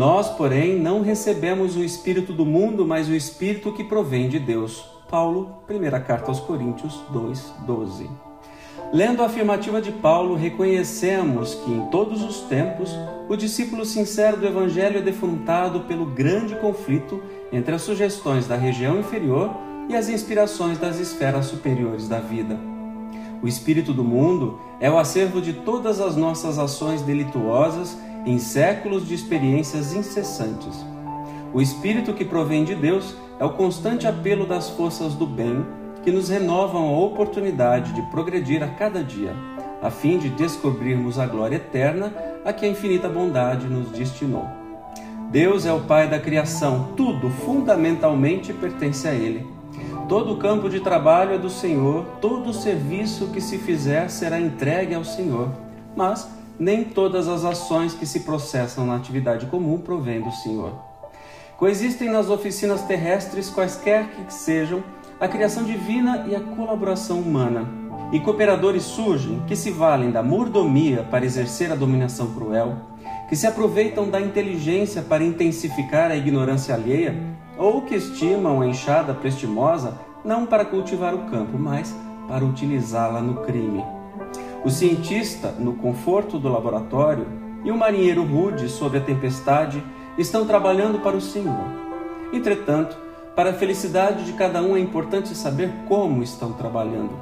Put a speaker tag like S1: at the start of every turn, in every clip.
S1: Nós, porém, não recebemos o Espírito do mundo, mas o Espírito que provém de Deus. Paulo, primeira carta aos Coríntios 2, 12. Lendo a afirmativa de Paulo, reconhecemos que em todos os tempos o discípulo sincero do Evangelho é defrontado pelo grande conflito entre as sugestões da região inferior e as inspirações das esferas superiores da vida. O espírito do mundo é o acervo de todas as nossas ações delituosas em séculos de experiências incessantes. O espírito que provém de Deus é o constante apelo das forças do bem que nos renovam a oportunidade de progredir a cada dia, a fim de descobrirmos a glória eterna a que a infinita bondade nos destinou. Deus é o Pai da criação, tudo fundamentalmente pertence a Ele. Todo o campo de trabalho é do Senhor, todo serviço que se fizer será entregue ao Senhor, mas nem todas as ações que se processam na atividade comum provêm do Senhor. Coexistem nas oficinas terrestres, quaisquer que sejam, a criação divina e a colaboração humana. E cooperadores surgem que se valem da mordomia para exercer a dominação cruel, que se aproveitam da inteligência para intensificar a ignorância alheia, ou que estimam a enxada prestimosa não para cultivar o campo, mas para utilizá-la no crime. O cientista, no conforto do laboratório, e o marinheiro rude sob a tempestade estão trabalhando para o Senhor. Entretanto, para a felicidade de cada um é importante saber como estão trabalhando.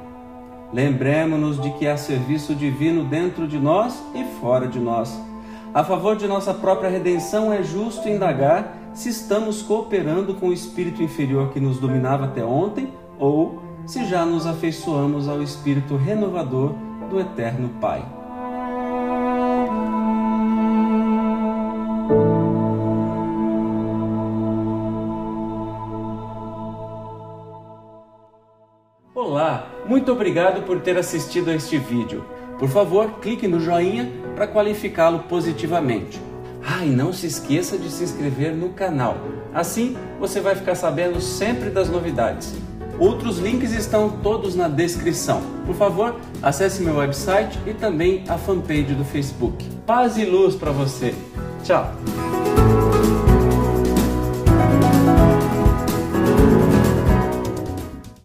S1: Lembremos-nos de que há serviço divino dentro de nós e fora de nós. A favor de nossa própria redenção é justo indagar se estamos cooperando com o espírito inferior que nos dominava até ontem ou se já nos afeiçoamos ao espírito renovador do eterno Pai. Olá, muito obrigado por ter assistido a este vídeo. Por favor, clique no joinha para qualificá-lo positivamente. Ah, e não se esqueça de se inscrever no canal. Assim você vai ficar sabendo sempre das novidades. Outros links estão todos na descrição. Por favor, acesse meu website e também a fanpage do Facebook. Paz e luz para você. Tchau!